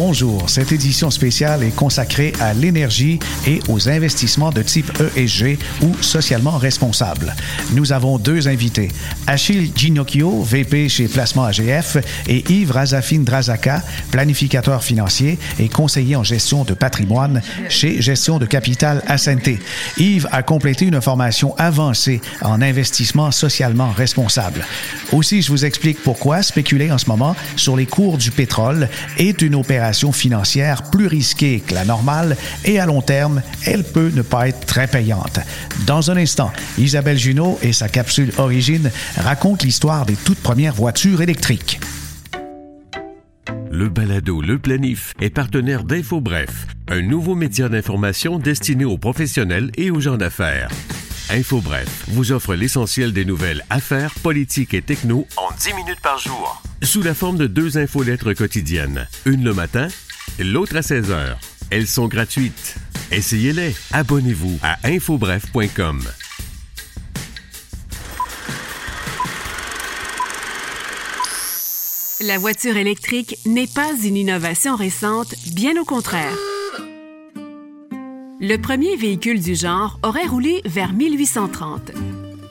Bonjour, cette édition spéciale est consacrée à l'énergie et aux investissements de type ESG ou socialement responsable. Nous avons deux invités, Achille Ginocchio, VP chez Placement AGF, et Yves Razafine Drazaka, planificateur financier et conseiller en gestion de patrimoine chez Gestion de Capital Ascenté. Yves a complété une formation avancée en investissement socialement responsable. Aussi, je vous explique pourquoi spéculer en ce moment sur les cours du pétrole est une opération financière plus risquée que la normale et à long terme, elle peut ne pas être très payante. Dans un instant, Isabelle Junot et sa capsule Origine racontent l'histoire des toutes premières voitures électriques. Le balado Le Planif est partenaire d'InfoBref, un nouveau média d'information destiné aux professionnels et aux gens d'affaires. InfoBref vous offre l'essentiel des nouvelles affaires, politiques et techno en 10 minutes par jour. Sous la forme de deux infolettres quotidiennes, une le matin, l'autre à 16 heures. Elles sont gratuites. Essayez-les. Abonnez-vous à infobref.com. La voiture électrique n'est pas une innovation récente, bien au contraire. Le premier véhicule du genre aurait roulé vers 1830.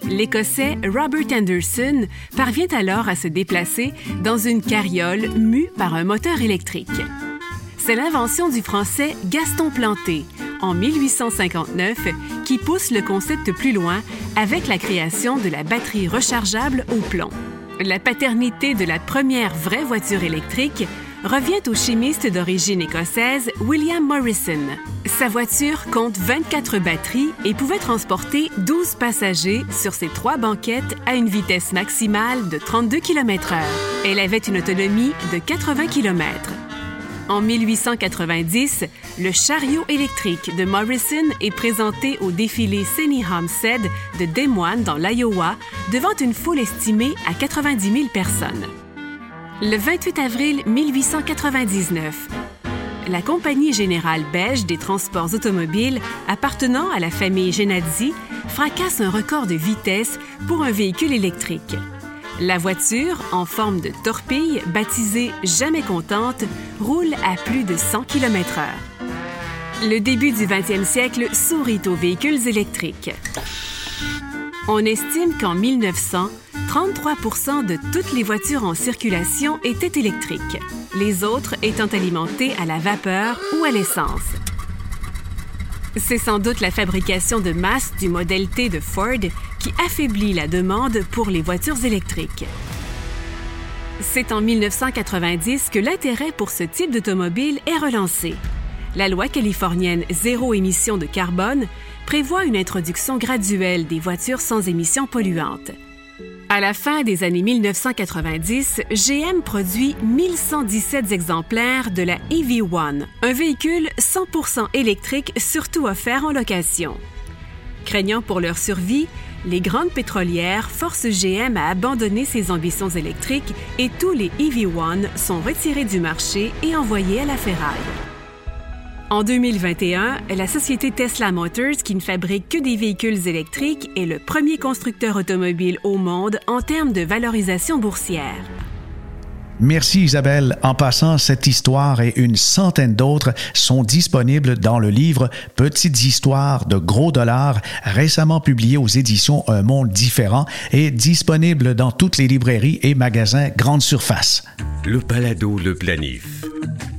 L'Écossais Robert Anderson parvient alors à se déplacer dans une carriole mue par un moteur électrique. C'est l'invention du Français Gaston Planté, en 1859, qui pousse le concept plus loin avec la création de la batterie rechargeable au plomb. La paternité de la première vraie voiture électrique revient au chimiste d'origine écossaise William Morrison. Sa voiture compte 24 batteries et pouvait transporter 12 passagers sur ses trois banquettes à une vitesse maximale de 32 km/h. Elle avait une autonomie de 80 km. En 1890, le chariot électrique de Morrison est présenté au défilé Senny Homestead de Des Moines dans l'Iowa devant une foule estimée à 90 000 personnes. Le 28 avril 1899, la Compagnie générale belge des transports automobiles appartenant à la famille Genadzi fracasse un record de vitesse pour un véhicule électrique. La voiture, en forme de torpille, baptisée Jamais contente, roule à plus de 100 km/h. Le début du 20e siècle sourit aux véhicules électriques. On estime qu'en 1900, 33 de toutes les voitures en circulation étaient électriques, les autres étant alimentées à la vapeur ou à l'essence. C'est sans doute la fabrication de masse du modèle T de Ford qui affaiblit la demande pour les voitures électriques. C'est en 1990 que l'intérêt pour ce type d'automobile est relancé. La loi californienne zéro émission de carbone prévoit une introduction graduelle des voitures sans émissions polluantes. À la fin des années 1990, GM produit 1117 exemplaires de la EV1, un véhicule 100% électrique surtout offert en location. Craignant pour leur survie, les grandes pétrolières forcent GM à abandonner ses ambitions électriques et tous les EV1 sont retirés du marché et envoyés à la ferraille. En 2021, la société Tesla Motors, qui ne fabrique que des véhicules électriques, est le premier constructeur automobile au monde en termes de valorisation boursière. Merci Isabelle. En passant, cette histoire et une centaine d'autres sont disponibles dans le livre Petites histoires de gros dollars, récemment publié aux éditions Un monde différent et disponible dans toutes les librairies et magasins grande surface. Le Palado Le Planif.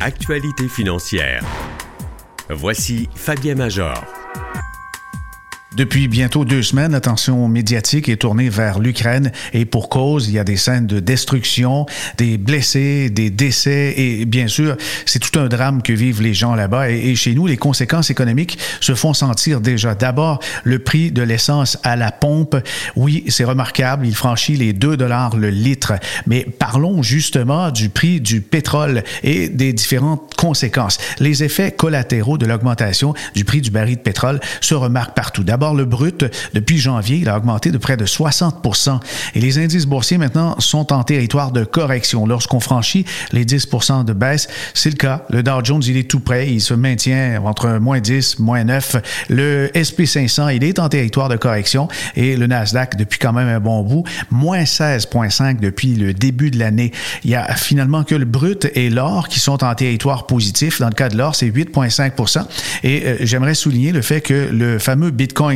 Actualité financière. Voici Fabien Major. Depuis bientôt deux semaines, l'attention médiatique est tournée vers l'Ukraine et pour cause, il y a des scènes de destruction, des blessés, des décès et bien sûr, c'est tout un drame que vivent les gens là-bas et, chez nous, les conséquences économiques se font sentir déjà. D'abord, le prix de l'essence à la pompe. Oui, c'est remarquable, il franchit les 2 dollars le litre. Mais parlons justement du prix du pétrole et des différentes conséquences. Les effets collatéraux de l'augmentation du prix du baril de pétrole se remarquent partout. D'abord, le brut, depuis janvier, il a augmenté de près de 60 et les indices boursiers maintenant sont en territoire de correction. Lorsqu'on franchit les 10% de baisse, c'est le cas. Le Dow Jones, il est tout près, il se maintient entre moins 10, moins 9. Le SP500, il est en territoire de correction et le Nasdaq, depuis quand même un bon bout, moins 16,5 depuis le début de l'année. Il y a finalement que le brut et l'or qui sont en territoire positif. Dans le cas de l'or, c'est 8,5 Et euh, j'aimerais souligner le fait que le fameux Bitcoin,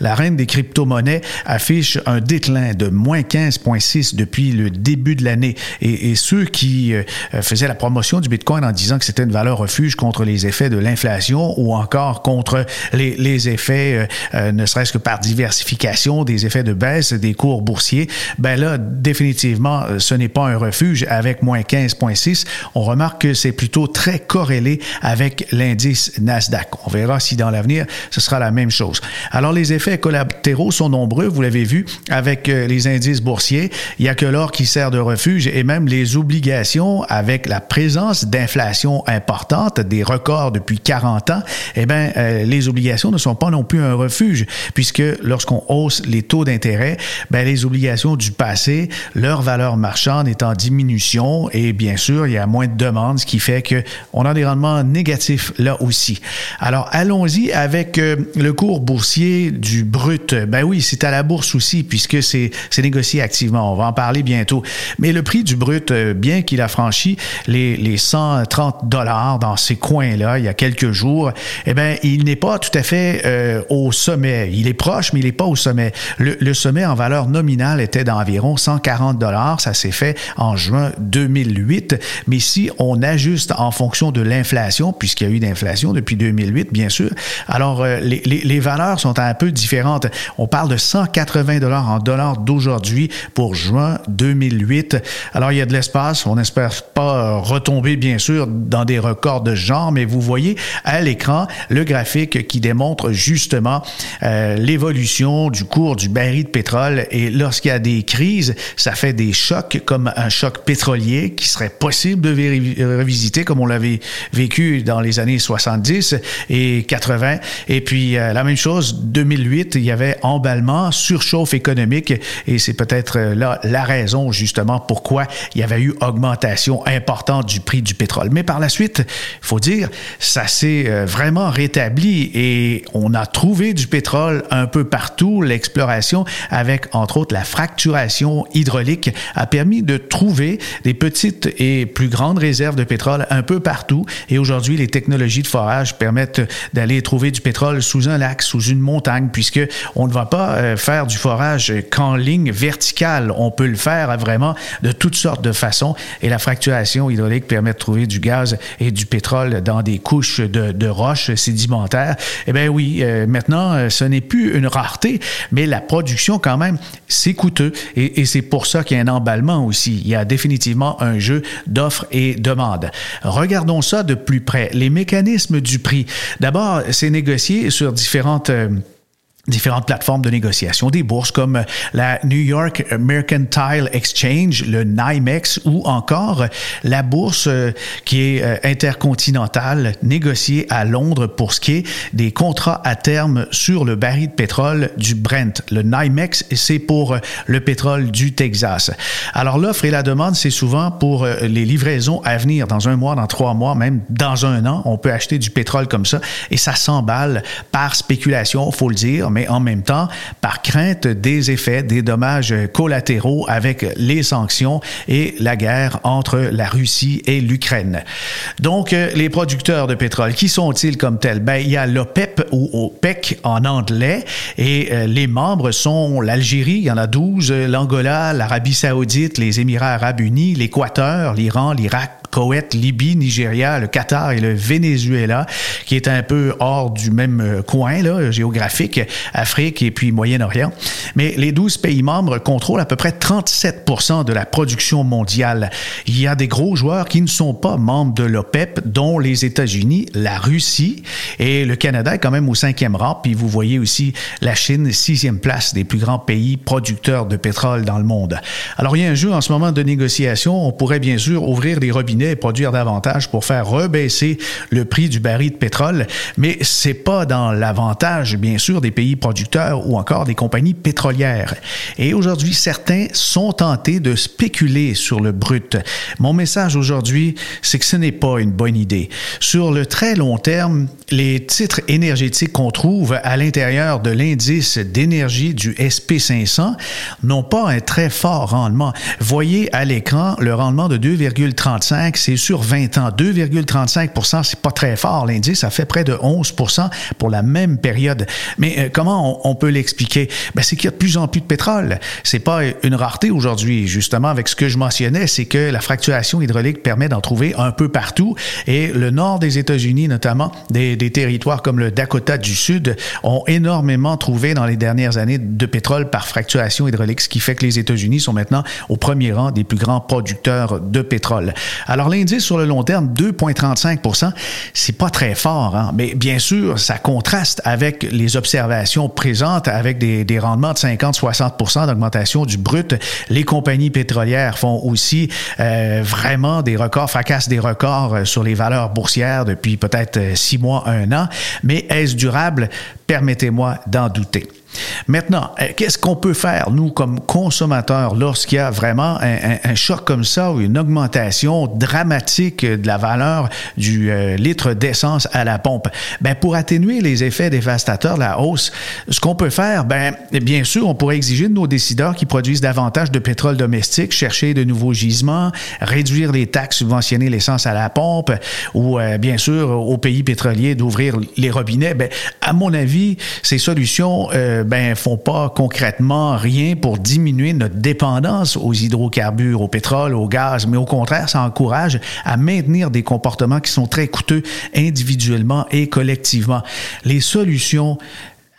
la reine des crypto-monnaies, affiche un déclin de moins 15,6 depuis le début de l'année. Et, ceux qui euh, faisaient la promotion du Bitcoin en disant que c'était une valeur refuge contre les effets de l'inflation ou encore contre les, effets, euh, euh, ne serait-ce que par diversification, des effets de baisse des cours boursiers, ben là, définitivement, ce n'est pas un refuge avec moins 15,6. On remarque que c'est plutôt très corrélé avec l'indice Nasdaq. On verra si dans l'avenir, ce sera la même chose. Alors, les effets collatéraux sont nombreux, vous l'avez vu, avec euh, les indices boursiers. Il n'y a que l'or qui sert de refuge et même les obligations avec la présence d'inflation importante, des records depuis 40 ans, eh bien, euh, les obligations ne sont pas non plus un refuge puisque lorsqu'on hausse les taux d'intérêt, ben, les obligations du passé, leur valeur marchande est en diminution et bien sûr, il y a moins de demandes, ce qui fait qu'on a des rendements négatifs là aussi. Alors, allons-y avec euh, le cours boursier du brut. Ben oui, c'est à la bourse aussi, puis puisque c'est négocié activement. On va en parler bientôt. Mais le prix du brut, euh, bien qu'il a franchi les, les 130 dollars dans ces coins-là il y a quelques jours, eh bien, il n'est pas tout à fait euh, au sommet. Il est proche, mais il n'est pas au sommet. Le, le sommet en valeur nominale était d'environ 140 dollars. Ça s'est fait en juin 2008. Mais si on ajuste en fonction de l'inflation, puisqu'il y a eu d'inflation depuis 2008, bien sûr, alors euh, les, les, les valeurs sont un peu différentes. On parle de 180 dollars en dollars d'aujourd'hui pour juin 2008. Alors, il y a de l'espace. On n'espère pas retomber, bien sûr, dans des records de genre, mais vous voyez à l'écran le graphique qui démontre justement euh, l'évolution du cours du baril de pétrole. Et lorsqu'il y a des crises, ça fait des chocs comme un choc pétrolier qui serait possible de revisiter comme on l'avait vécu dans les années 70 et 80. Et puis, euh, la même chose, 2008, il y avait emballement, surchauffe économique et c'est peut-être euh, là la raison justement pourquoi il y avait eu augmentation importante du prix du pétrole. Mais par la suite, il faut dire, ça s'est euh, vraiment rétabli et on a trouvé du pétrole un peu partout. L'exploration avec entre autres la fracturation hydraulique a permis de trouver des petites et plus grandes réserves de pétrole un peu partout et aujourd'hui les technologies de forage permettent d'aller trouver du pétrole sous un lac, sous une montagne puisque on ne va pas euh, faire du forage qu'en ligne verticale. On peut le faire vraiment de toutes sortes de façons et la fracturation hydraulique permet de trouver du gaz et du pétrole dans des couches de, roches sédimentaires. Eh bien oui, euh, maintenant, euh, ce n'est plus une rareté, mais la production quand même, c'est coûteux et, c'est pour ça qu'il y a un emballement aussi. Il y a définitivement un jeu d'offres et demandes. Regardons ça de plus près. Les mécanismes du prix. D'abord, c'est négocié sur différentes... différentes plateformes de négociation, des bourses comme la New York Mercantile Exchange, le NYMEX ou encore la bourse euh, qui est euh, intercontinentale négociée à Londres pour ce qui est des contrats à terme sur le baril de pétrole du Brent. Le NYMEX, c'est pour euh, le pétrole du Texas. Alors l'offre et la demande, c'est souvent pour les livraisons à venir dans un mois, dans trois mois, même dans un an. On peut acheter du pétrole comme ça et ça s'emballe par spéculation, faut le dire, en même temps par crainte des effets, des dommages collatéraux avec les sanctions et la guerre entre la Russie et l'Ukraine. Donc, euh, les producteurs de pétrole, qui sont-ils comme tels? Ben, il y a l'OPEP ou OPEC en anglais et euh, les membres sont l'Algérie, il y en a 12, l'Angola, l'Arabie saoudite, les Émirats arabes unis, l'Équateur, l'Iran, l'Irak, Koweït, Libye, Nigeria, le Qatar et le Venezuela, qui est un peu hors du même euh, coin là, géographique, Afrique et puis Moyen-Orient. Mais les 12 pays membres contrôlent à peu près 37% de la production mondiale. Il y a des gros joueurs qui ne sont pas membres de l'OPEP, dont les États-Unis, la Russie et le Canada est quand même au cinquième rang. Puis vous voyez aussi la Chine, sixième place des plus grands pays producteurs de pétrole dans le monde. Alors il y a un jeu en ce moment de négociation. On pourrait bien sûr ouvrir les robinets et produire davantage pour faire rebaisser le prix du baril de pétrole. Mais c'est pas dans l'avantage, bien sûr, des pays producteurs ou encore des compagnies pétrolières. Et aujourd'hui, certains sont tentés de spéculer sur le brut. Mon message aujourd'hui, c'est que ce n'est pas une bonne idée. Sur le très long terme, les titres énergétiques qu'on trouve à l'intérieur de l'indice d'énergie du SP500 n'ont pas un très fort rendement. Voyez à l'écran le rendement de 2,35, c'est sur 20 ans. 2,35% c'est pas très fort. L'indice a fait près de 11% pour la même période. Mais euh, comment on, peut l'expliquer? Ben, c'est qu'il y a de plus en plus de pétrole. C'est pas une rareté aujourd'hui. Justement, avec ce que je mentionnais, c'est que la fracturation hydraulique permet d'en trouver un peu partout. Et le nord des États-Unis, notamment des, territoires comme le Dakota du Sud, ont énormément trouvé dans les dernières années de pétrole par fracturation hydraulique, ce qui fait que les États-Unis sont maintenant au premier rang des plus grands producteurs de pétrole. L'indice sur le long terme, 2,35% c'est pas très fort, hein? mais bien sûr, ça contraste avec les observations présentes avec des, des rendements de 50-60% d'augmentation du brut. Les compagnies pétrolières font aussi euh, vraiment des records, fracassent des records euh, sur les valeurs boursières depuis peut-être euh, six mois, un an. Mais est-ce durable? Permettez-moi d'en douter. Maintenant, euh, qu'est-ce qu'on peut faire, nous, comme consommateurs, lorsqu'il y a vraiment un, choc comme ça ou une augmentation dramatique de la valeur du euh, litre d'essence à la pompe? Ben, pour atténuer les effets dévastateurs de la hausse, ce qu'on peut faire, ben, bien sûr, on pourrait exiger de nos décideurs qui produisent davantage de pétrole domestique, chercher de nouveaux gisements, réduire les taxes, subventionner l'essence à la pompe, ou euh, bien sûr, aux pays pétroliers d'ouvrir les robinets. Ben, à mon avis, ces solutions ben, font pas concrètement rien pour diminuer notre dépendance aux hydrocarbures, au pétrole, au gaz, mais au contraire, ça encourage à maintenir des comportements qui sont très coûteux individuellement et collectivement. Les solutions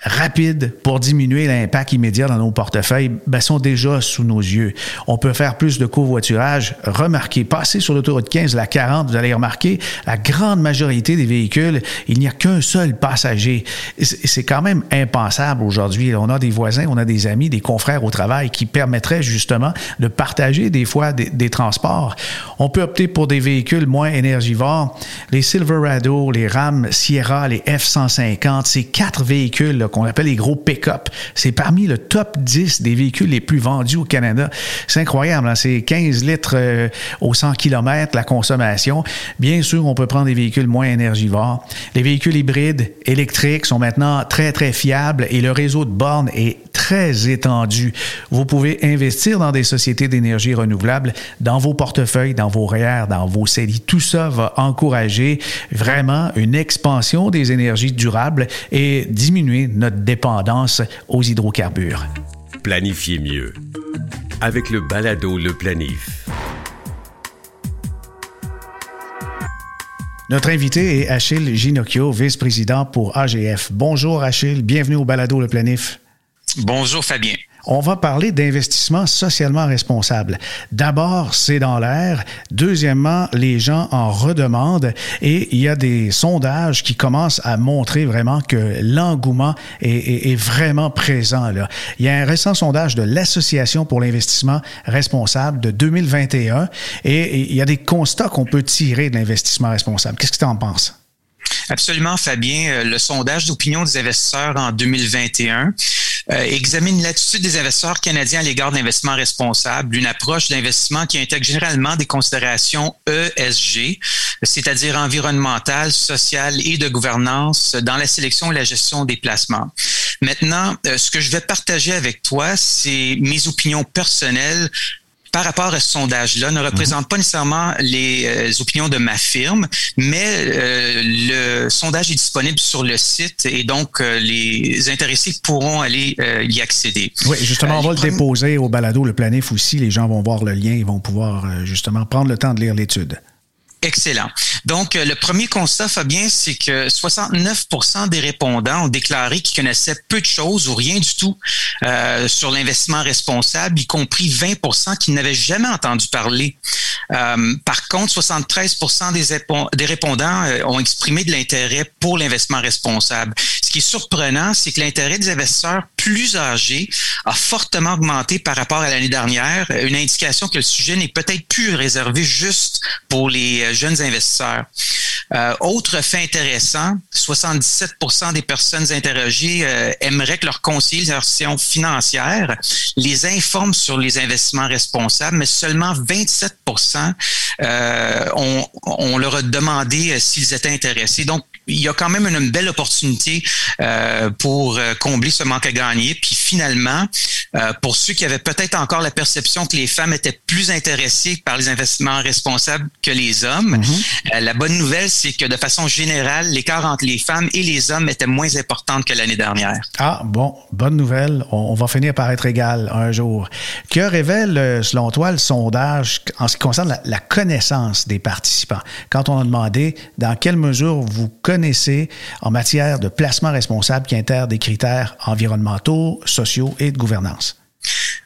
rapides pour diminuer l'impact immédiat dans nos portefeuilles ben, sont déjà sous nos yeux. On peut faire plus de covoiturage. Remarquez, passez sur l'autoroute 15, la 40, vous allez remarquer, la grande majorité des véhicules, il n'y a qu'un seul passager. C'est quand même impensable aujourd'hui. On a des voisins, on a des amis, des confrères au travail qui permettraient justement de partager des fois des, transports. On peut opter pour des véhicules moins énergivores. Les Silverado, les Ram Sierra, les F-150, ces quatre véhicules qu'on appelle les gros pick-up. C'est parmi le top 10 des véhicules les plus vendus au Canada. C'est incroyable, hein? c'est 15 litres euh, au 100 km la consommation. Bien sûr, on peut prendre des véhicules moins énergivores. Les véhicules hybrides électriques sont maintenant très, très fiables et le réseau de bornes est très étendu. Vous pouvez investir dans des sociétés d'énergie renouvelable, dans vos portefeuilles, dans vos REER, dans vos CELI. Tout ça va encourager vraiment une expansion des énergies durables et diminuer notre dépendance aux hydrocarbures. Planifiez mieux avec le balado Le Planif. Notre invité est Achille Ginocchio, vice-président pour AGF. Bonjour Achille, bienvenue au balado Le Planif. Bonjour Fabien. On va parler d'investissement socialement responsable. D'abord, c'est dans l'air. Deuxièmement, les gens en redemandent et il y a des sondages qui commencent à montrer vraiment que l'engouement est, vraiment présent. Là. Il y a un récent sondage de l'Association pour l'investissement responsable de 2021 et il y a des constats qu'on peut tirer de l'investissement responsable. Qu'est-ce que tu en penses? Absolument, Fabien. Euh, le sondage d'opinion des investisseurs en 2021 euh, examine l'attitude des investisseurs canadiens à l'égard d'investissement responsable, une approche d'investissement qui intègre généralement des considérations ESG, c'est-à-dire environnementales, sociales et de gouvernance dans la sélection et la gestion des placements. Maintenant, euh, ce que je vais partager avec toi, c'est mes opinions personnelles par rapport à ce sondage-là ne représente pas nécessairement les euh, opinions de ma firme, mais euh, le sondage est disponible sur le site et donc euh, les intéressés pourront aller y accéder. Oui, justement, on va le déposer au balado, le planif aussi. Les gens vont voir le lien, ils vont pouvoir justement prendre le temps de lire l'étude. Excellent. Donc, euh, le premier constat, Fabien, c'est que 69% des répondants ont déclaré qu'ils connaissaient peu de choses ou rien du tout euh, sur l'investissement responsable, y compris 20% qui n'avaient jamais entendu parler. Euh, par contre, 73 des, des répondants ont exprimé de l'intérêt pour l'investissement responsable. Ce qui est surprenant, c'est que l'intérêt des investisseurs plus âgés a fortement augmenté par rapport à l'année dernière, une indication que le sujet n'est peut-être plus réservé juste pour les euh, jeunes investisseurs. Euh, autre fait intéressant, 77% des personnes interrogées euh, aimeraient que leur conseiller d'insertion financière les informe sur les investissements responsables, mais seulement 27 euh, on, on, leur a demandé euh, s'ils étaient intéressés. Donc, il y a quand même une, belle opportunité euh, pour euh, combler ce manque à gagner. Puis finalement, euh, pour ceux qui avaient peut-être encore la perception que les femmes étaient plus intéressées par les investissements responsables que les hommes, mhm. la bonne nouvelle, c'est que de façon générale, l'écart entre les femmes et les hommes était moins important que l'année dernière. Ah bon, bonne nouvelle. On, va finir par être égal un jour. Que révèle, selon toi, le sondage en ce qui concerne la, la connaissance des participants? Quand on a demandé dans quelle mesure vous connaissez connaissez en matière de placement responsable qui intègre des critères environnementaux, sociaux et de gouvernance?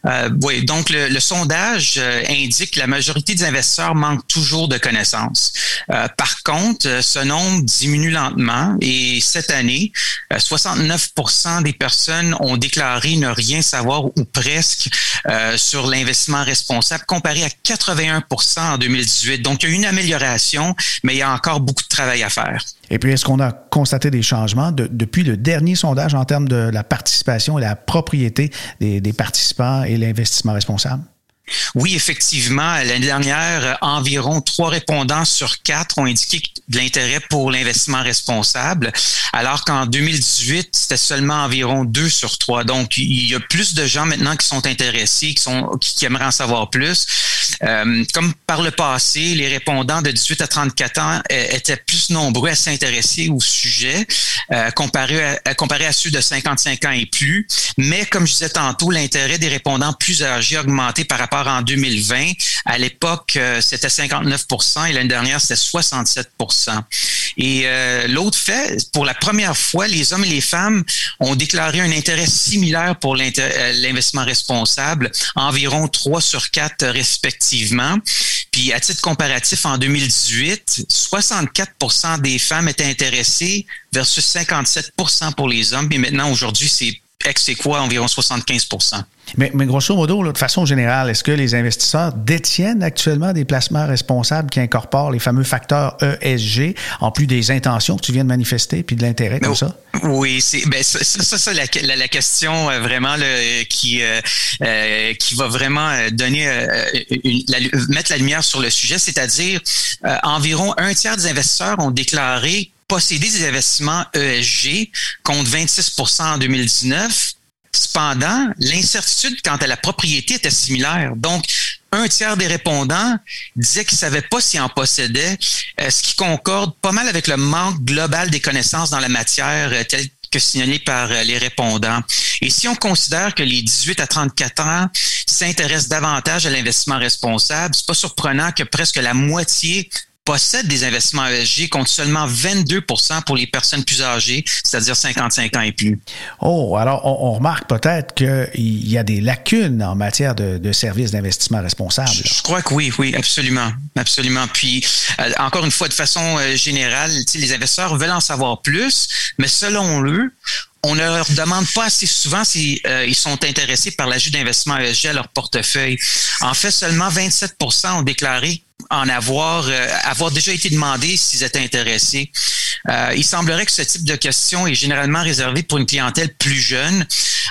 Euh, oui, donc le, sondage euh, indique que la majorité des investisseurs manquent toujours de connaissances. Euh, par contre, ce nombre diminue lentement et cette année, 69 des personnes ont déclaré ne rien savoir ou presque sur l'investissement responsable comparé à 81% en 2018. Donc, il y a une amélioration, mais il y a encore beaucoup de travail à faire. Et puis, est-ce qu'on a constaté des changements depuis le dernier sondage en termes de la participation et la propriété des, des participants et l'investissement responsable? Oui, effectivement. L'année dernière, environ trois répondants sur quatre ont indiqué de l'intérêt pour l'investissement responsable, alors qu'en 2018, c'était seulement environ deux sur trois. Donc, il y a plus de gens maintenant qui sont intéressés, qui, sont, qui aimeraient en savoir plus. Euh, comme par le passé, les répondants de 18 à 34 ans euh, étaient plus nombreux à s'intéresser au sujet euh, comparé, à, comparé à ceux de 55 ans et plus. Mais comme je disais tantôt, l'intérêt des répondants plus âgés a augmenté par rapport en 2020. À l'époque, c'était 59% et l'année dernière, c'était 67% Et l'autre fait, pour la première fois, les hommes et les femmes ont déclaré un intérêt similaire pour l'investissement responsable, environ 3 sur 4 respectivement. Puis à titre comparatif, en 2018, 64% des femmes étaient intéressées versus 57% pour les hommes. Et maintenant, aujourd'hui, c'est c'est quoi environ 75 mais, mais, grosso modo, de façon générale, est-ce que les investisseurs détiennent actuellement des placements responsables qui incorporent les fameux facteurs ESG, en plus des intentions que tu viens de manifester, puis de l'intérêt comme ça? Oui, c'est ben, ça, ça, ça la, la, question euh, vraiment qui, euh, euh, qui va vraiment donner mettre la lumière sur le sujet, c'est-à-dire environ un tiers des investisseurs ont déclaré posséder des investissements ESG contre 26% en 2019. Cependant, l'incertitude quant à la propriété était similaire. Donc, un tiers des répondants disaient qu'ils ne savaient pas s'ils en possédaient, euh, ce qui concorde pas mal avec le manque global des connaissances dans la matière euh, tel que signalé par euh, les répondants. Et si on considère que les 18 à 34 ans s'intéressent davantage à l'investissement responsable, c'est pas surprenant que presque la moitié possèdent des investissements ESG contre seulement 22% pour les personnes plus âgées, c'est-à-dire 55 ans et plus. Oh, alors on, remarque peut-être qu'il y a des lacunes en matière de, services d'investissement responsable. Je, crois que oui, oui, absolument, absolument. Puis, euh, encore une fois, de façon euh, générale, les investisseurs veulent en savoir plus, mais selon eux, on ne leur demande pas assez souvent s'ils euh, sont intéressés par l'ajout d'investissement ESG à leur portefeuille. En fait, seulement 27% ont déclaré en avoir, euh, avoir déjà été demandé s'ils étaient intéressés. Euh, il semblerait que ce type de question est généralement réservé pour une clientèle plus jeune.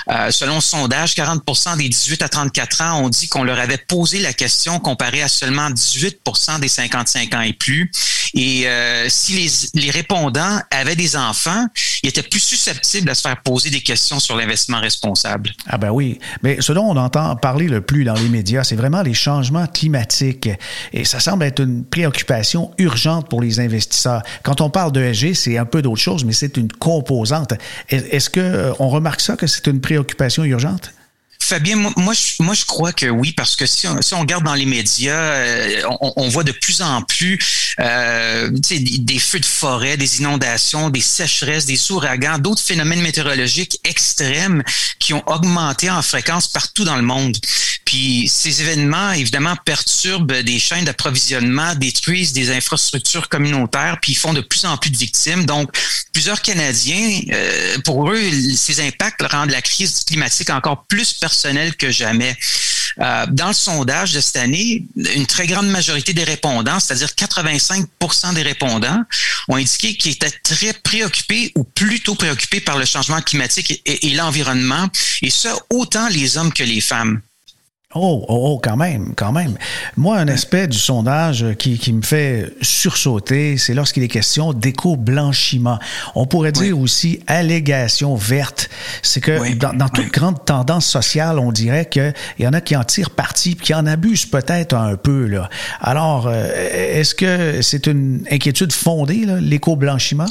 Euh, selon le sondage, 40% des 18 à 34 ans ont dit qu'on leur avait posé la question comparé à seulement 18% des 55 ans et plus. Et si les, les répondants avaient des enfants, ils étaient plus susceptibles de se faire poser des questions sur l'investissement responsable. Ah ben oui, mais ce dont on entend parler le plus dans les médias, c'est vraiment les changements climatiques. Et ça semble être une préoccupation urgente pour les investisseurs. Quand on parle d'ESG, c'est un peu d'autre chose, mais c'est une composante. Est-ce qu'on euh, remarque ça, que c'est une préoccupation urgente? Fabien, moi, je, crois que oui, parce que si on, si regarde dans les médias, euh, on, voit de plus en plus euh, des, feux de forêt, des inondations, des sécheresses, des ouragans, d'autres phénomènes météorologiques extrêmes qui ont augmenté en fréquence partout dans le monde. Puis ces événements, évidemment, perturbent des chaînes d'approvisionnement, détruisent des infrastructures communautaires, puis ils font de plus en plus de victimes. Donc, plusieurs Canadiens, euh, pour eux, ces impacts rendent la crise climatique encore plus personnelle que jamais. Euh, dans le sondage de cette année, une très grande majorité des répondants, c'est-à-dire 85% des répondants, ont indiqué qu'ils étaient très préoccupés ou plutôt préoccupés par le changement climatique et, et l'environnement, et ça autant les hommes que les femmes. Oh, oh, oh, quand même, quand même. Moi, un aspect du sondage qui, qui me fait sursauter, c'est lorsqu'il est question d'éco-blanchiment. On pourrait dire aussi allégation verte. C'est que dans, dans, toute grande tendance sociale, on dirait qu'il y en a qui en tirent parti, qui en abusent peut-être un peu. Là. Alors, euh, est-ce que c'est une inquiétude fondée, l'éco-blanchiment?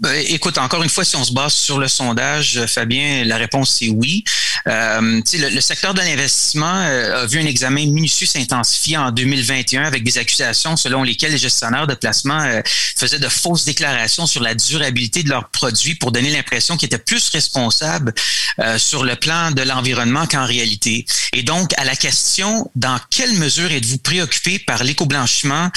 Ben, écoute, encore une fois, si on se base sur le sondage, Fabien, la réponse c'est oui. Euh, le, secteur de l'investissement euh, a vu un examen minutieux s'intensifier en 2021 avec des accusations selon lesquelles les gestionnaires de placement euh, faisaient de fausses déclarations sur la durabilité de leurs produits pour donner l'impression qu'ils étaient plus responsables euh, sur le plan de l'environnement qu'en réalité. Et donc, à la question, dans quelle mesure êtes-vous préoccupé par l'éco-blanchiment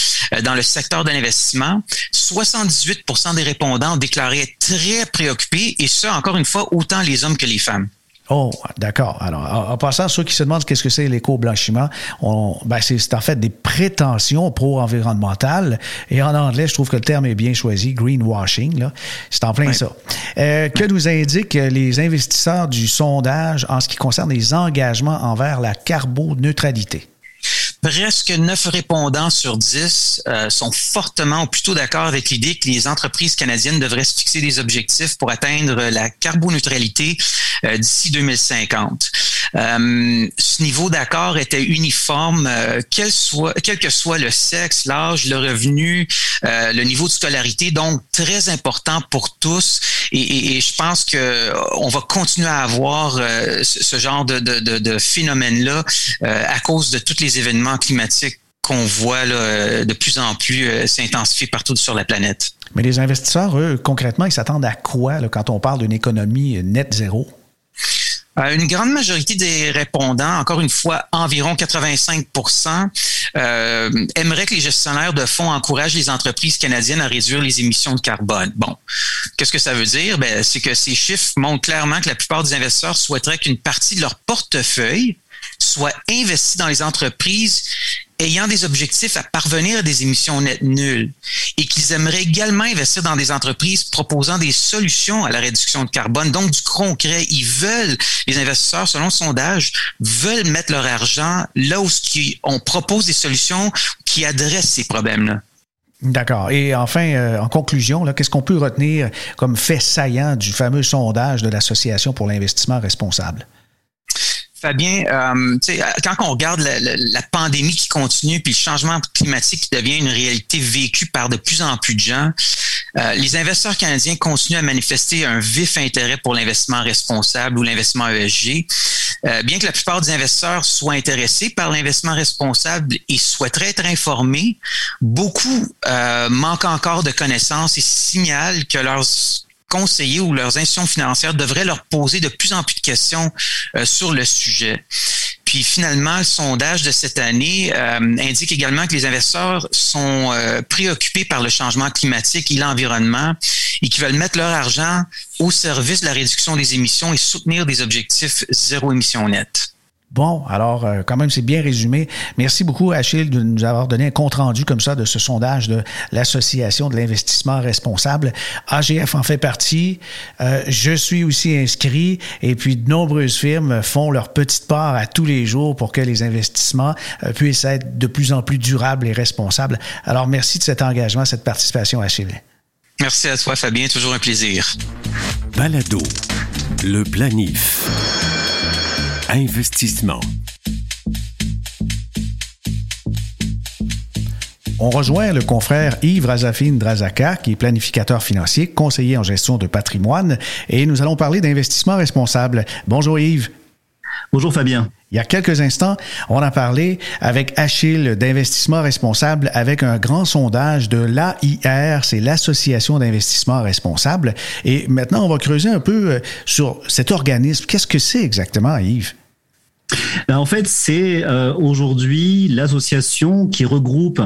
dans le secteur de l'investissement, 78% des répondants ont déclaré être très préoccupés, et ça, encore une fois, autant les hommes que les femmes. Oh, d'accord. Alors, en, passant, ceux qui se demandent qu'est-ce que c'est l'éco-blanchiment, ben c'est en fait des prétentions pro-environnementales. Et en anglais, je trouve que le terme est bien choisi, greenwashing. C'est en plein ça. Euh, que nous indiquent les investisseurs du sondage en ce qui concerne les engagements envers la carboneutralité? Presque neuf répondants sur dix euh, sont fortement ou plutôt d'accord avec l'idée que les entreprises canadiennes devraient se fixer des objectifs pour atteindre la carboneutralité euh, d'ici 2050. Euh, ce niveau d'accord était uniforme, euh, quel, que soit le sexe, l'âge, le revenu, le niveau de scolarité, donc très important pour tous. Et, je pense que on va continuer à avoir ce genre de, de phénomène-là à cause de tous les événements climatiques qu'on voit là, de plus en plus s'intensifier partout sur la planète. Mais les investisseurs, eux, concrètement, ils s'attendent à quoi là, quand on parle d'une économie net zéro? Euh, une grande majorité des répondants, encore une fois, environ 85% euh, aimeraient que les gestionnaires de fonds encouragent les entreprises canadiennes à réduire les émissions de carbone. Bon, qu'est-ce que ça veut dire? Ben, c'est que ces chiffres montrent clairement que la plupart des investisseurs souhaiteraient qu'une partie de leur portefeuille soit investie dans les entreprises ayant des objectifs à parvenir à des émissions nettes nulles et qu'ils aimeraient également investir dans des entreprises proposant des solutions à la réduction de carbone, donc du concret. Ils veulent, les investisseurs, selon le sondage, veulent mettre leur argent là où on propose des solutions qui adressent ces problèmes-là. D'accord. Et enfin, euh, en conclusion, qu'est-ce qu'on peut retenir comme fait saillant du fameux sondage de l'Association pour l'investissement responsable? Fabien, euh, quand on regarde la, pandémie qui continue, puis le changement climatique qui devient une réalité vécue par de plus en plus de gens, euh, les investisseurs canadiens continuent à manifester un vif intérêt pour l'investissement responsable ou l'investissement ESG. Euh, bien que la plupart des investisseurs soient intéressés par l'investissement responsable et souhaiteraient être informés, beaucoup euh, manquent encore de connaissances et signalent que leurs conseillers ou leurs institutions financières devraient leur poser de plus en plus de questions euh, sur le sujet. Puis finalement, le sondage de cette année euh, indique également que les investisseurs sont euh, préoccupés par le changement climatique et l'environnement et qui veulent mettre leur argent au service de la réduction des émissions et soutenir des objectifs zéro émission nette. Bon, alors, euh, quand même, c'est bien résumé. Merci beaucoup, Achille, de nous avoir donné un compte-rendu comme ça de ce sondage de l'Association de l'investissement responsable. AGF en fait partie. Euh, je suis aussi inscrit et puis de nombreuses firmes font leur petite part à tous les jours pour que les investissements euh, puissent être de plus en plus durables et responsables. Alors, merci de cet engagement, cette participation, Achille. Merci à toi, Fabien. Toujours un plaisir. Balado. Le planif. Investissement. On rejoint le confrère Yves Razafine Drazaka, qui est planificateur financier, conseiller en gestion de patrimoine, et nous allons parler d'investissement responsable. Bonjour Yves. Bonjour Fabien. Il y a quelques instants, on a parlé avec Achille d'investissement responsable avec un grand sondage de l'AIR, c'est l'Association d'investissement responsable. Et maintenant, on va creuser un peu euh, sur cet organisme. Qu'est-ce que c'est exactement, Yves? Ben, en fait, c'est euh, aujourd'hui l'association qui regroupe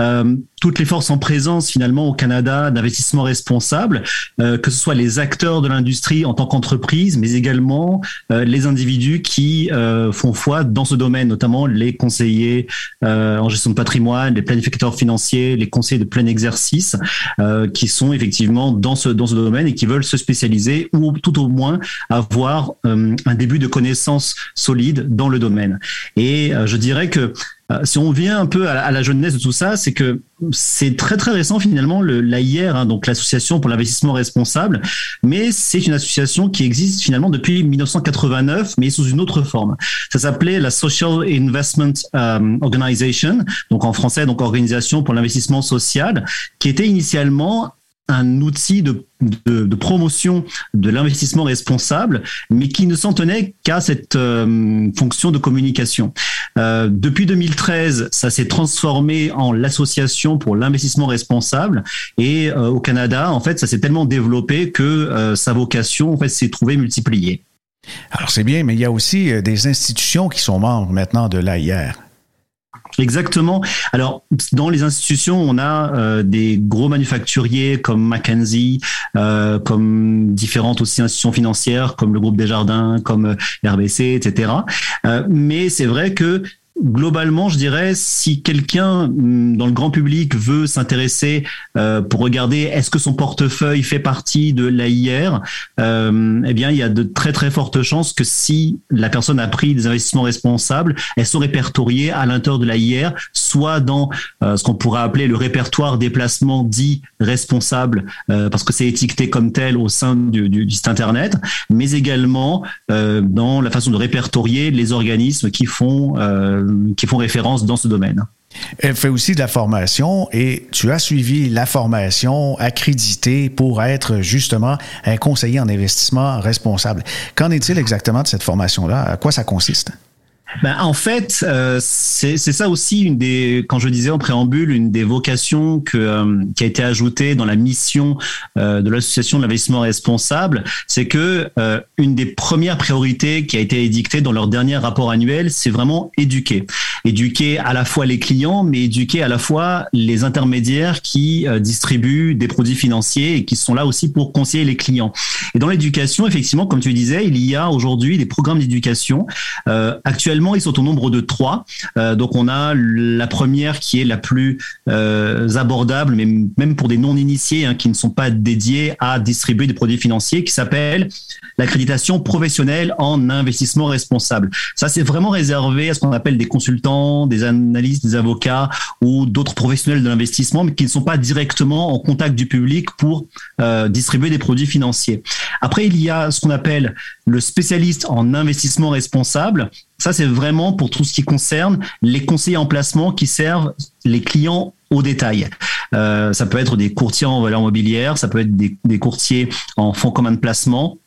euh, toutes les forces en présence finalement au Canada d'investissement responsable, euh, que ce soit les acteurs de l'industrie en tant qu'entreprise, mais également les individus qui font foi dans ce domaine, notamment les conseillers en gestion de patrimoine, les planificateurs financiers, les conseillers de plein exercice, qui sont effectivement dans ce dans ce domaine et qui veulent se spécialiser ou tout au moins avoir un début de connaissances solides dans le domaine. Et euh, je dirais que euh, si on vient un peu à, la jeunesse de tout ça, c'est que c'est très très récent finalement l'AIR, hein, donc l'association pour l'investissement responsable, mais c'est une association qui existe finalement depuis 1989, mais sous une autre forme. Ça s'appelait la Social Investment euh, Organization, donc en français donc organisation pour l'investissement social, qui était initialement un outil de, promotion de l'investissement responsable, mais qui ne s'en tenait qu'à cette euh, fonction de communication. Euh, depuis 2013, ça s'est transformé en l'association pour l'investissement responsable, et euh, au Canada, en fait, ça s'est tellement développé que sa vocation, en fait, s'est trouvée multipliée. Alors c'est bien, mais il y a aussi des institutions qui sont membres maintenant de l'AIR. Exactement. Alors, dans les institutions, on a euh, des gros manufacturiers comme McKenzie, euh, comme différentes aussi institutions financières, comme le groupe Desjardins, comme euh, RBC, etc. mais c'est vrai que globalement, je dirais, si quelqu'un mm, dans le grand public veut s'intéresser euh, pour regarder est-ce que son portefeuille fait partie de l'AIR, euh, eh bien, il y a de très très fortes chances que si la personne a pris des investissements responsables, elles sont répertoriées à l'intérieur de l'AIR, soit dans euh, ce qu'on pourrait appeler le répertoire des placements dits responsables, euh, parce que c'est étiqueté comme tel au sein du, du, site internet, mais également dans la façon de répertorier les organismes qui font qui font référence dans ce domaine. Elle fait aussi de la formation et tu as suivi la formation accréditée pour être justement un conseiller en investissement responsable. Qu'en est-il exactement de cette formation-là? À quoi ça consiste? Ben, en fait, euh, c'est ça aussi une des, quand je disais en préambule, une des vocations que, euh, qui a été ajoutée dans la mission euh, de l'association de l'investissement responsable, c'est que une des premières priorités qui a été édictée dans leur dernier rapport annuel, c'est vraiment éduquer, éduquer à la fois les clients, mais éduquer à la fois les intermédiaires qui distribuent des produits financiers et qui sont là aussi pour conseiller les clients. Et dans l'éducation, effectivement, comme tu disais, il y a aujourd'hui des programmes d'éducation actuellement ils sont au nombre de trois. Euh, donc, on a la première qui est la plus euh, abordable, mais même pour des non-initiés hein, qui ne sont pas dédiés à distribuer des produits financiers, qui s'appelle l'accréditation professionnelle en investissement responsable. Ça, c'est vraiment réservé à ce qu'on appelle des consultants, des analystes, des avocats ou d'autres professionnels de l'investissement, mais qui ne sont pas directement en contact du public pour euh, distribuer des produits financiers. Après, il y a ce qu'on appelle le spécialiste en investissement responsable. Ça, c'est vraiment pour tout ce qui concerne les conseillers en placement qui servent les clients au détail. Euh, ça peut être des courtiers en valeur mobilière, ça peut être des, des courtiers en fonds communs de placement,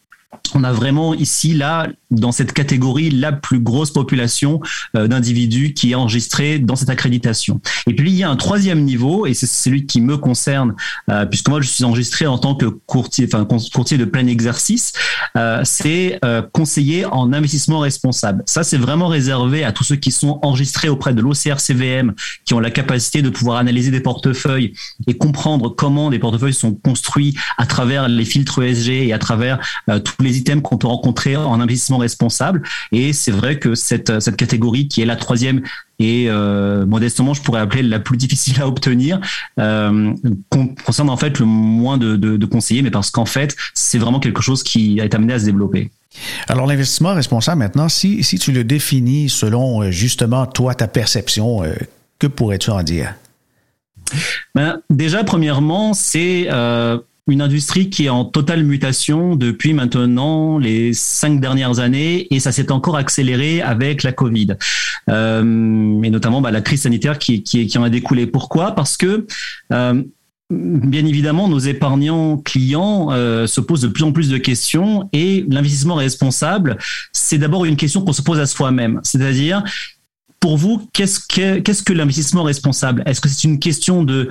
on a vraiment ici, là, dans cette catégorie, la plus grosse population euh, d'individus qui est enregistrée dans cette accréditation. Et puis, il y a un troisième niveau, et c'est celui qui me concerne, euh, puisque moi, je suis enregistré en tant que courtier, enfin, courtier de plein exercice, euh, c'est conseiller en investissement responsable. Ça, c'est vraiment réservé à tous ceux qui sont enregistrés auprès de l'OCR-CVM, qui ont la capacité de pouvoir analyser des portefeuilles et comprendre comment des portefeuilles sont construits à travers les filtres ESG et à travers tout les items qu'on peut rencontrer en investissement responsable. Et c'est vrai que cette, cette catégorie qui est la troisième et euh, modestement, je pourrais appeler la plus difficile à obtenir, euh, concerne en fait le moins de, de, conseillers, mais parce qu'en fait, c'est vraiment quelque chose qui été amené à se développer. Alors l'investissement responsable maintenant, si, si tu le définis selon euh, justement toi, ta perception, euh, que pourrais-tu en dire? Ben, déjà, premièrement, c'est euh, une industrie qui est en totale mutation depuis maintenant les cinq dernières années et ça s'est encore accéléré avec la Covid euh, et notamment bah, la crise sanitaire qui, qui, qui, en a découlé. Pourquoi? Parce que euh, Bien évidemment, nos épargnants clients euh, se posent de plus en plus de questions et l'investissement responsable, c'est d'abord une question qu'on se pose à soi-même. C'est-à-dire, pour vous, qu'est-ce que, qu'est-ce que l'investissement responsable? Est-ce que c'est une question de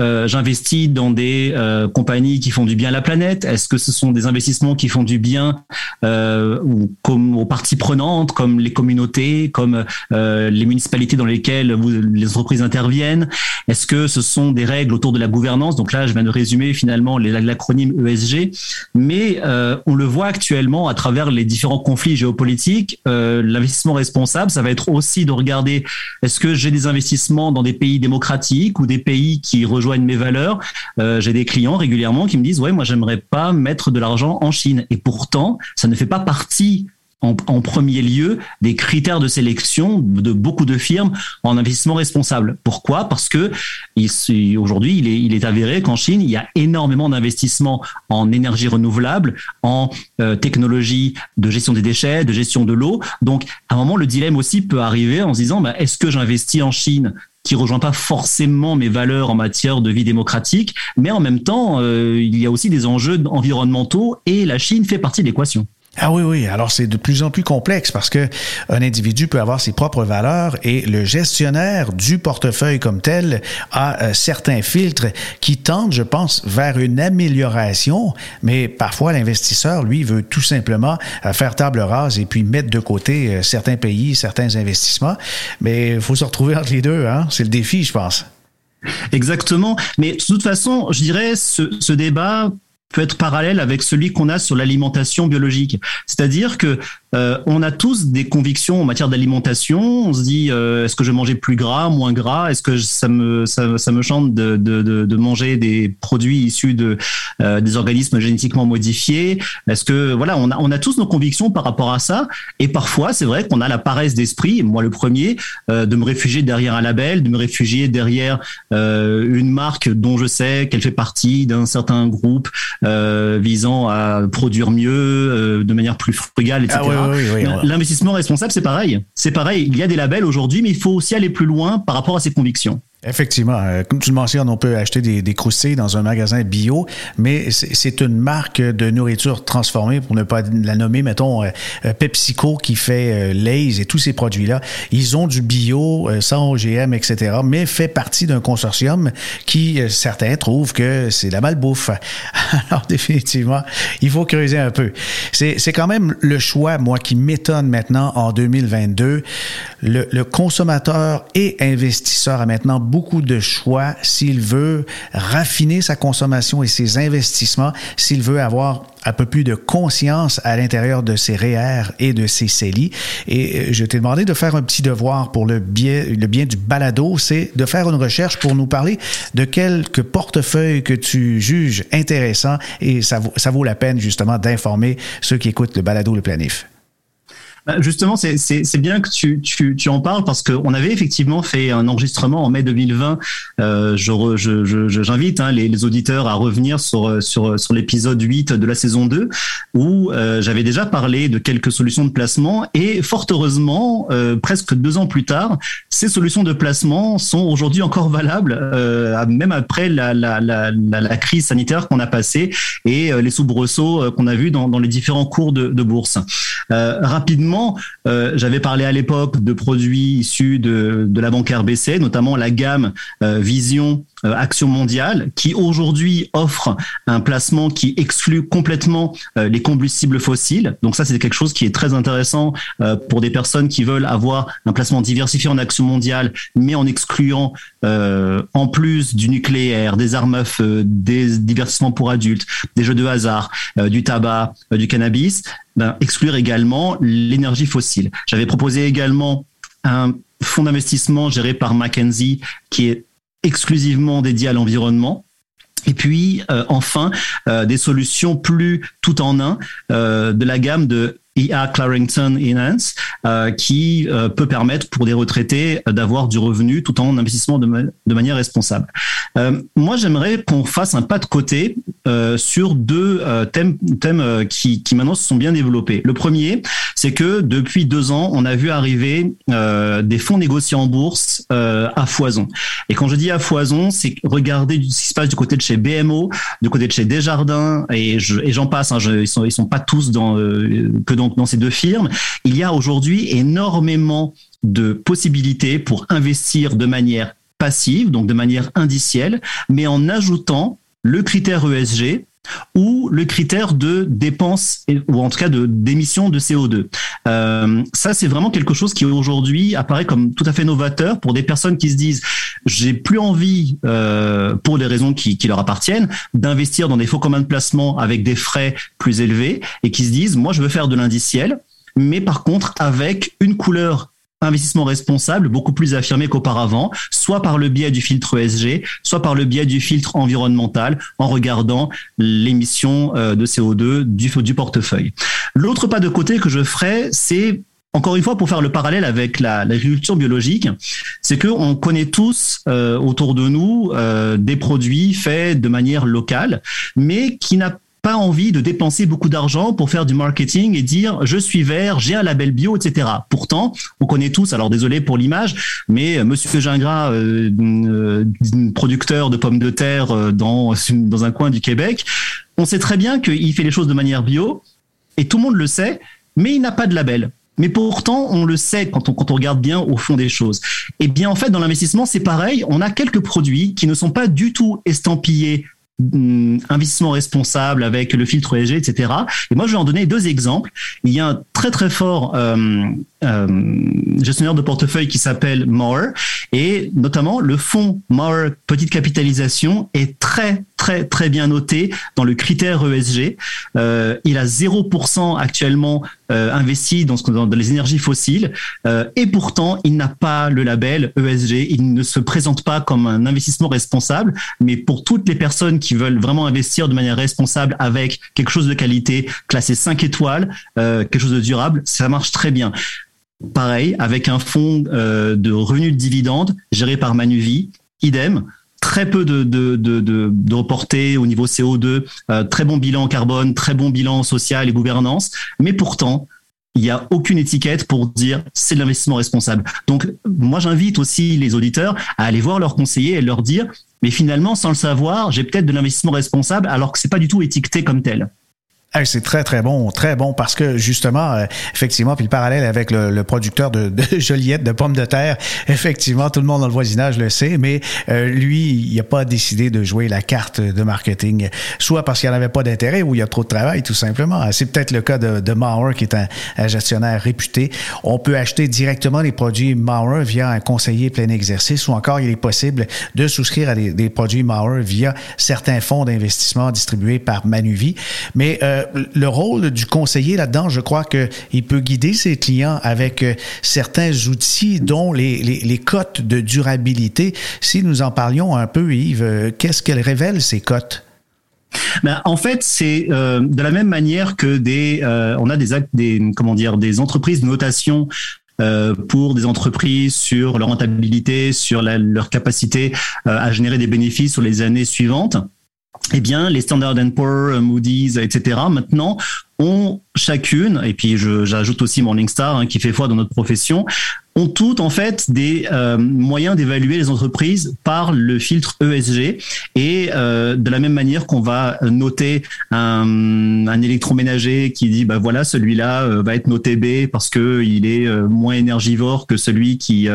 j'investis dans des compagnies qui font du bien à la planète. Est-ce que ce sont des investissements qui font du bien comme aux parties prenantes, comme les communautés, comme les municipalités dans lesquelles les entreprises interviennent? Est-ce que ce sont des règles autour de la gouvernance? Donc là, je viens de résumer finalement l'acronyme ESG, mais on le voit actuellement à travers les différents conflits géopolitiques. L'investissement responsable, ça va être aussi de regarder est-ce que j'ai des investissements dans des pays démocratiques ou des pays qui rejoignent mes valeurs euh, J'ai des clients régulièrement qui me disent ouais moi j'aimerais pas mettre de l'argent en Chine et pourtant ça ne fait pas partie en, premier lieu des critères de sélection de beaucoup de firmes en investissement responsable. Pourquoi? Parce que aujourd'hui, il est, avéré qu'en Chine, il y a énormément d'investissements en énergie renouvelable, en euh, technologie de gestion des déchets, de gestion de l'eau. Donc, à un moment, le dilemme aussi peut arriver en se disant, bah, est-ce que j'investis en Chine? Qui rejoint pas forcément mes valeurs en matière de vie démocratique, mais en même temps, euh, il y a aussi des enjeux environnementaux et la Chine fait partie de l'équation. Ah oui, oui. Alors, c'est de plus en plus complexe parce que un individu peut avoir ses propres valeurs et le gestionnaire du portefeuille comme tel a euh, certains filtres qui tendent, je pense, vers une amélioration. Mais parfois, l'investisseur, lui, veut tout simplement euh, faire table rase et puis mettre de côté euh, certains pays, certains investissements. Mais il faut se retrouver entre les deux, hein. C'est le défi, je pense. Exactement. Mais de toute façon, je dirais, ce, ce débat peut être parallèle avec celui qu'on a sur l'alimentation biologique. C'est-à-dire que euh, on a tous des convictions en matière d'alimentation. On se dit euh, est-ce que je manger plus gras, moins gras? Est-ce que ça me ça, me chante de, de, manger des produits issus de euh, des organismes génétiquement modifiés? Est-ce que voilà, on a on a tous nos convictions par rapport à ça. Et parfois, c'est vrai qu'on a la paresse d'esprit, moi le premier, euh, de me réfugier derrière un label, de me réfugier derrière une marque dont je sais qu'elle fait partie d'un certain groupe visant à produire mieux, de manière plus frugale, etc. L'investissement responsable, c'est pareil. C'est pareil. Il y a des labels aujourd'hui, mais il faut aussi aller plus loin par rapport à ses convictions. Effectivement. Euh, comme tu le mentionnes, on peut acheter des, des croustilles dans un magasin bio, mais c'est une marque de nourriture transformée, pour ne pas la nommer, mettons, euh, euh, PepsiCo qui fait Lay's et tous ces produits-là. Ils ont du bio, sans OGM, etc., mais fait partie d'un consortium qui, certains trouvent que c'est la malbouffe. Alors, définitivement, il faut creuser un peu. C'est quand même le choix, moi, qui m'étonne maintenant en 2022. Le, le consommateur et investisseur a maintenant beaucoup de choix s'il veut raffiner sa consommation et ses investissements, s'il veut avoir un peu plus de conscience à l'intérieur de ses REER et de ses CELI. Et euh, je t'ai demandé de faire un petit devoir pour le bien, le bien du balado, c'est de faire une recherche pour nous parler de quelques portefeuilles que tu juges intéressants et ça vaut, ça vaut la peine justement d'informer ceux qui écoutent le balado, le planif. Bah, justement, c'est bien que tu, en parles parce qu'on avait effectivement fait un enregistrement en mai 2020. Euh, J'invite hein, les, auditeurs à revenir sur, sur, sur l'épisode 8 de la saison 2 où euh, j'avais déjà parlé de quelques solutions de placement et fort heureusement, euh, presque deux ans plus tard, ces solutions de placement sont aujourd'hui encore valables, euh, même après la, la, la, crise sanitaire qu'on a passée et euh, les soubresauts euh, qu'on a vus dans, dans les différents cours de, de bourse. rapidement, euh, j'avais parlé à l'époque de produits issus de, la banque RBC, notamment la gamme euh, Vision Action Mondiale, qui aujourd'hui offre un placement qui exclut complètement les combustibles fossiles. Donc ça, c'est quelque chose qui est très intéressant pour des personnes qui veulent avoir un placement diversifié en Action Mondiale, mais en excluant en plus du nucléaire, des armes à feu, des divertissements pour adultes, des jeux de hasard, du tabac, du cannabis, ben, exclure également l'énergie fossile. J'avais proposé également un fonds d'investissement géré par Mackenzie qui est exclusivement dédié à l'environnement. Et puis euh, enfin euh, des solutions plus tout en un euh, de la gamme de IA Clarington Enhance, euh, qui euh, peut permettre pour des retraités euh, d'avoir du revenu tout en investissement de, manière responsable. Moi, j'aimerais qu'on fasse un pas de côté sur deux thèmes, qui, maintenant se sont bien développés. Le premier, c'est que depuis deux ans, on a vu arriver des fonds négociés en bourse à foison. Et quand je dis à foison, c'est regarder ce qui se passe du côté de chez BMO, du côté de chez Desjardins, et j'en passe. Hein, ils sont ils sont pas tous dans que dans dans ces deux firmes, il y a aujourd'hui énormément de possibilités pour investir de manière passive, donc de manière indicielle, mais en ajoutant le critère ESG ou le critère de dépenses ou en tout cas de d'émissions de CO2. Euh, ça, c'est vraiment quelque chose qui aujourd'hui apparaît comme tout à fait novateur pour des personnes qui se disent j'ai plus envie, euh, pour des raisons qui, qui leur appartiennent, d'investir dans des faux communs de placement avec des frais plus élevés et qui se disent moi je veux faire de l'indiciel, mais par contre avec une couleur investissement responsable beaucoup plus affirmé qu'auparavant, soit par le biais du filtre ESG, soit par le biais du filtre environnemental, en regardant l'émission euh, de CO2 du, portefeuille. L'autre pas de côté que je ferai, c'est encore une fois, pour faire le parallèle avec l'agriculture biologique, c'est que on connaît tous euh, autour de nous euh, des produits faits de manière locale, mais qui n'a pas envie de dépenser beaucoup d'argent pour faire du marketing et dire je suis vert, j'ai un label bio, etc. Pourtant, on connaît tous, alors désolé pour l'image, mais Monsieur Gingras, euh, euh, producteur de pommes de terre euh, dans, dans un coin du Québec, on sait très bien qu'il fait les choses de manière bio, et tout le monde le sait, mais il n'a pas de label. Mais pourtant, on le sait quand on, quand on regarde bien au fond des choses. Et eh bien, en fait, dans l'investissement, c'est pareil. On a quelques produits qui ne sont pas du tout estampillés investissement responsable avec le filtre ESG, etc. Et moi, je vais en donner deux exemples. Il y a un très très fort euh, gestionnaire de portefeuille qui s'appelle Mauer et notamment le fonds Mauer petite capitalisation est très très très bien noté dans le critère ESG. Euh, il a 0% actuellement euh, investi dans, ce, dans les énergies fossiles euh, et pourtant il n'a pas le label ESG. Il ne se présente pas comme un investissement responsable, mais pour toutes les personnes qui veulent vraiment investir de manière responsable avec quelque chose de qualité, classé 5 étoiles, euh, quelque chose de durable, ça marche très bien. Pareil, avec un fonds euh, de revenus de dividendes géré par Manuvie, idem, très peu de, de, de, de, reportés au niveau CO2, euh, très bon bilan carbone, très bon bilan social et gouvernance, mais pourtant, il n'y a aucune étiquette pour dire c'est de l'investissement responsable. Donc, moi, j'invite aussi les auditeurs à aller voir leurs conseillers et leur dire, mais finalement, sans le savoir, j'ai peut-être de l'investissement responsable alors que c'est pas du tout étiqueté comme tel c'est très, très bon, très bon, parce que justement, euh, effectivement, puis le parallèle avec le, producteur de, de Joliette, de pommes de terre, effectivement, tout le monde dans le voisinage le sait, mais euh, lui, il n'a pas décidé de jouer la carte de marketing, soit parce qu'il n'y en avait pas d'intérêt ou il y a trop de travail, tout simplement. C'est peut-être le cas de, de Mauer, qui est un, gestionnaire réputé. On peut acheter directement les produits Mauer via un conseiller plein exercice, ou encore il est possible de souscrire à des, des produits Mauer via certains fonds d'investissement distribués par Manuvie. Mais euh, euh, le rôle du conseiller là-dedans, je crois qu'il peut guider ses clients avec euh, certains outils, dont les, les, cotes de durabilité. Si nous en parlions un peu, Yves, euh, qu'est-ce qu'elles révèlent, ces cotes? Ben, en fait, c'est de la même manière que des, on a des, des, comment dire, des entreprises de notation pour des entreprises sur leur rentabilité, sur leur capacité à générer des bénéfices sur les années suivantes eh bien, les Standard Poor's, Moody's, etc. maintenant ont chacune, et puis j'ajoute aussi Morningstar hein, qui fait foi dans notre profession, ont toutes en fait des euh, moyens d'évaluer les entreprises par le filtre ESG et euh, de la même manière qu'on va noter un, électroménager qui dit bah voilà celui-là euh, va être noté B parce que il est moins énergivore que celui qui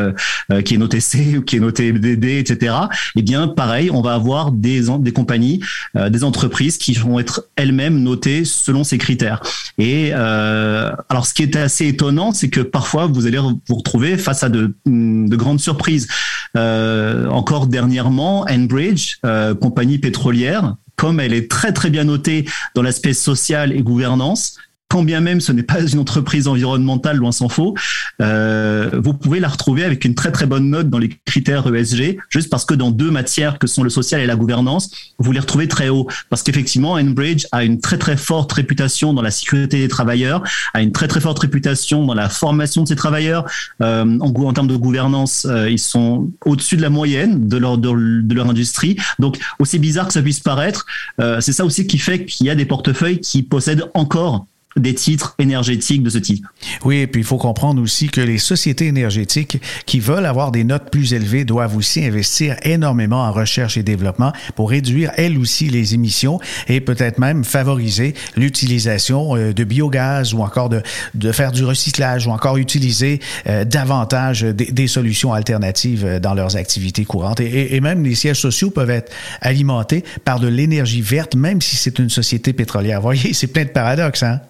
qui est noté C ou qui est noté D, etc. Et eh bien pareil on va avoir des des compagnies des entreprises qui vont être elles-mêmes notées selon ces critères et alors ce qui est assez étonnant c'est que parfois vous allez vous retrouver face à de, de grandes surprises. Euh, encore dernièrement, Enbridge, euh, compagnie pétrolière, comme elle est très très bien notée dans l'aspect social et gouvernance, quand bien même ce n'est pas une entreprise environnementale, loin s'en faut, euh, vous pouvez la retrouver avec une très très bonne note dans les critères ESG, juste parce que dans deux matières que sont le social et la gouvernance, vous les retrouvez très haut. Parce qu'effectivement, Enbridge a une très très forte réputation dans la sécurité des travailleurs, a une très très forte réputation dans la formation de ses travailleurs. Euh, en, en termes de gouvernance, euh, ils sont au-dessus de la moyenne de leur, de, de, leur industrie. Donc, aussi bizarre que ça puisse paraître, euh, c'est ça aussi qui fait qu'il y a des portefeuilles qui possèdent encore des titres énergétiques de ce type. Oui, et puis il faut comprendre aussi que les sociétés énergétiques qui veulent avoir des notes plus élevées doivent aussi investir énormément en recherche et développement pour réduire elles aussi les émissions et peut-être même favoriser l'utilisation euh, de biogaz ou encore de, de faire du recyclage ou encore utiliser euh, davantage des, des, solutions alternatives euh, dans leurs activités courantes. Et, et, même les sièges sociaux peuvent être alimentés par de l'énergie verte, même si c'est une société pétrolière. Vous voyez, c'est plein de paradoxes, hein?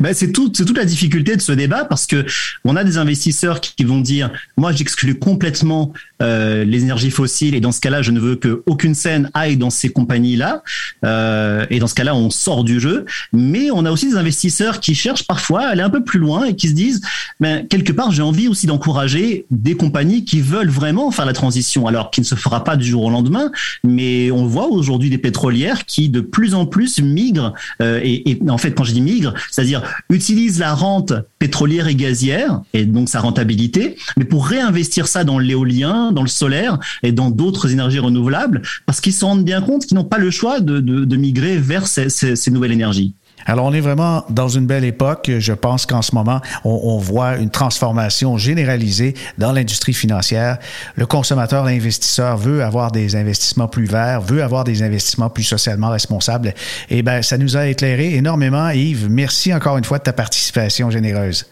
Ben, c'est tout, c'est toute la difficulté de ce débat parce que on a des investisseurs qui vont dire, moi j'exclus complètement euh, les énergies fossiles et dans ce cas-là je ne veux que aucune scène aille dans ces compagnies-là euh, et dans ce cas-là on sort du jeu. Mais on a aussi des investisseurs qui cherchent parfois à aller un peu plus loin et qui se disent, ben quelque part j'ai envie aussi d'encourager des compagnies qui veulent vraiment faire la transition, alors qui ne se fera pas du jour au lendemain, mais on voit aujourd'hui des pétrolières qui de plus en plus migrent euh, et en fait quand je dis migrent, c'est-à-dire utilise la rente pétrolière et gazière et donc sa rentabilité, mais pour réinvestir ça dans l'éolien, dans le solaire et dans d'autres énergies renouvelables, parce qu'ils se rendent bien compte qu'ils n'ont pas le choix de, migrer vers ces nouvelles énergies. Alors, on est vraiment dans une belle époque. Je pense qu'en ce moment, on, on, voit une transformation généralisée dans l'industrie financière. Le consommateur, l'investisseur veut avoir des investissements plus verts, veut avoir des investissements plus socialement responsables. Et ben, ça nous a éclairé énormément. Yves, merci encore une fois de ta participation généreuse.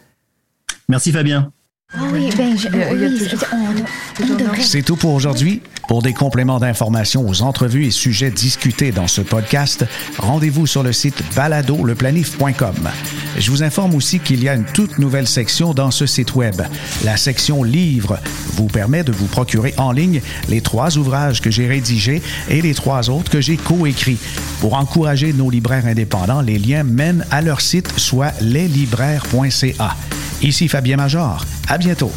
Merci Fabien. Oui, ben, je, oui, on, on devrait... C'est tout pour aujourd'hui. Pour des compléments d'informations aux entrevues et sujets discutés dans ce podcast, rendez-vous sur le site baladoleplanif.com. Je vous informe aussi qu'il y a une toute nouvelle section dans ce site web. La section Livres vous permet de vous procurer en ligne les trois ouvrages que j'ai rédigés et les trois autres que j'ai coécrits. Pour encourager nos libraires indépendants, les liens mènent à leur site, soit leslibraires.ca. Ici Fabien Major. À bientôt.